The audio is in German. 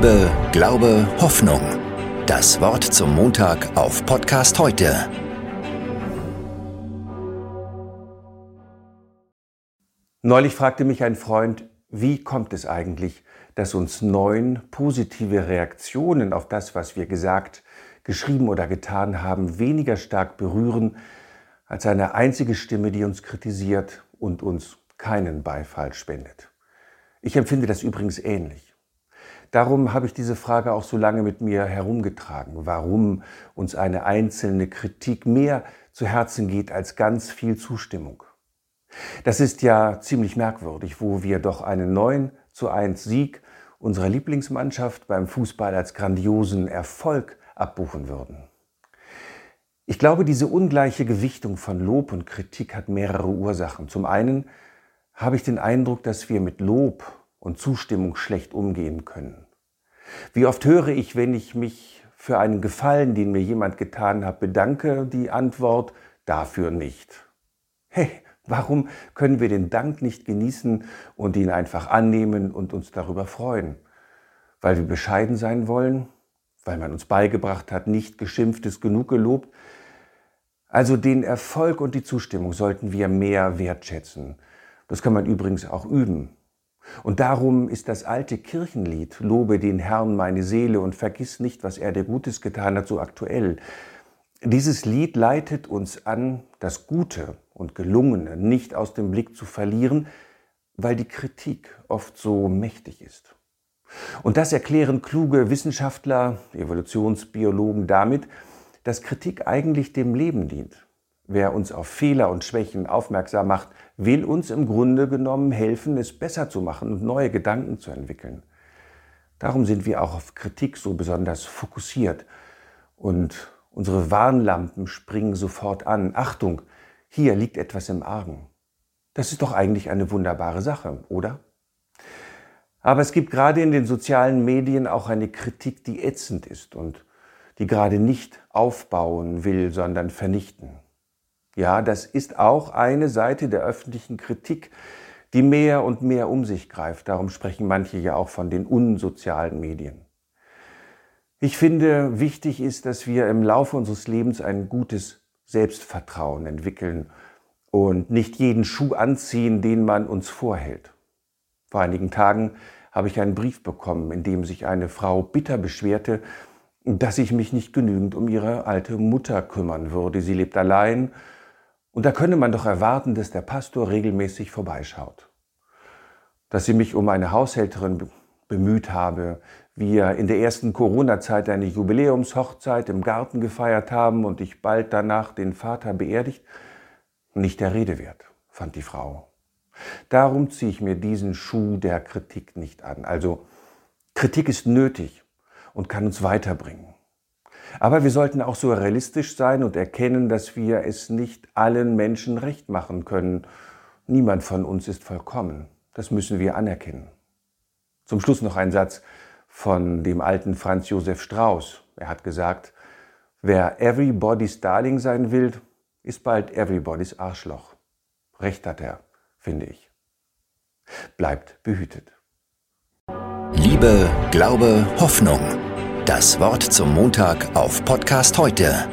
Liebe, Glaube, Hoffnung. Das Wort zum Montag auf Podcast heute. Neulich fragte mich ein Freund, wie kommt es eigentlich, dass uns neun positive Reaktionen auf das, was wir gesagt, geschrieben oder getan haben, weniger stark berühren als eine einzige Stimme, die uns kritisiert und uns keinen Beifall spendet. Ich empfinde das übrigens ähnlich. Darum habe ich diese Frage auch so lange mit mir herumgetragen, warum uns eine einzelne Kritik mehr zu Herzen geht als ganz viel Zustimmung. Das ist ja ziemlich merkwürdig, wo wir doch einen 9 zu 1 Sieg unserer Lieblingsmannschaft beim Fußball als grandiosen Erfolg abbuchen würden. Ich glaube, diese ungleiche Gewichtung von Lob und Kritik hat mehrere Ursachen. Zum einen habe ich den Eindruck, dass wir mit Lob und Zustimmung schlecht umgehen können. Wie oft höre ich, wenn ich mich für einen Gefallen, den mir jemand getan hat, bedanke, die Antwort dafür nicht. Hey, warum können wir den Dank nicht genießen und ihn einfach annehmen und uns darüber freuen? Weil wir bescheiden sein wollen? Weil man uns beigebracht hat, nicht geschimpftes genug gelobt? Also den Erfolg und die Zustimmung sollten wir mehr wertschätzen das kann man übrigens auch üben. Und darum ist das alte Kirchenlied Lobe den Herrn meine Seele und vergiss nicht, was er dir Gutes getan hat, so aktuell. Dieses Lied leitet uns an, das Gute und Gelungene nicht aus dem Blick zu verlieren, weil die Kritik oft so mächtig ist. Und das erklären kluge Wissenschaftler, Evolutionsbiologen damit, dass Kritik eigentlich dem Leben dient. Wer uns auf Fehler und Schwächen aufmerksam macht, will uns im Grunde genommen helfen, es besser zu machen und neue Gedanken zu entwickeln. Darum sind wir auch auf Kritik so besonders fokussiert und unsere Warnlampen springen sofort an. Achtung, hier liegt etwas im Argen. Das ist doch eigentlich eine wunderbare Sache, oder? Aber es gibt gerade in den sozialen Medien auch eine Kritik, die ätzend ist und die gerade nicht aufbauen will, sondern vernichten. Ja, das ist auch eine Seite der öffentlichen Kritik, die mehr und mehr um sich greift. Darum sprechen manche ja auch von den unsozialen Medien. Ich finde, wichtig ist, dass wir im Laufe unseres Lebens ein gutes Selbstvertrauen entwickeln und nicht jeden Schuh anziehen, den man uns vorhält. Vor einigen Tagen habe ich einen Brief bekommen, in dem sich eine Frau bitter beschwerte, dass ich mich nicht genügend um ihre alte Mutter kümmern würde. Sie lebt allein und da könne man doch erwarten, dass der Pastor regelmäßig vorbeischaut. Dass sie mich um eine Haushälterin bemüht habe, wir in der ersten Corona-Zeit eine Jubiläumshochzeit im Garten gefeiert haben und ich bald danach den Vater beerdigt, nicht der Rede wert, fand die Frau. Darum ziehe ich mir diesen Schuh der Kritik nicht an. Also Kritik ist nötig und kann uns weiterbringen. Aber wir sollten auch so realistisch sein und erkennen, dass wir es nicht allen Menschen recht machen können. Niemand von uns ist vollkommen. Das müssen wir anerkennen. Zum Schluss noch ein Satz von dem alten Franz Josef Strauß. Er hat gesagt, wer everybody's Darling sein will, ist bald everybody's Arschloch. Recht hat er, finde ich. Bleibt behütet. Liebe, Glaube, Hoffnung. Das Wort zum Montag auf Podcast heute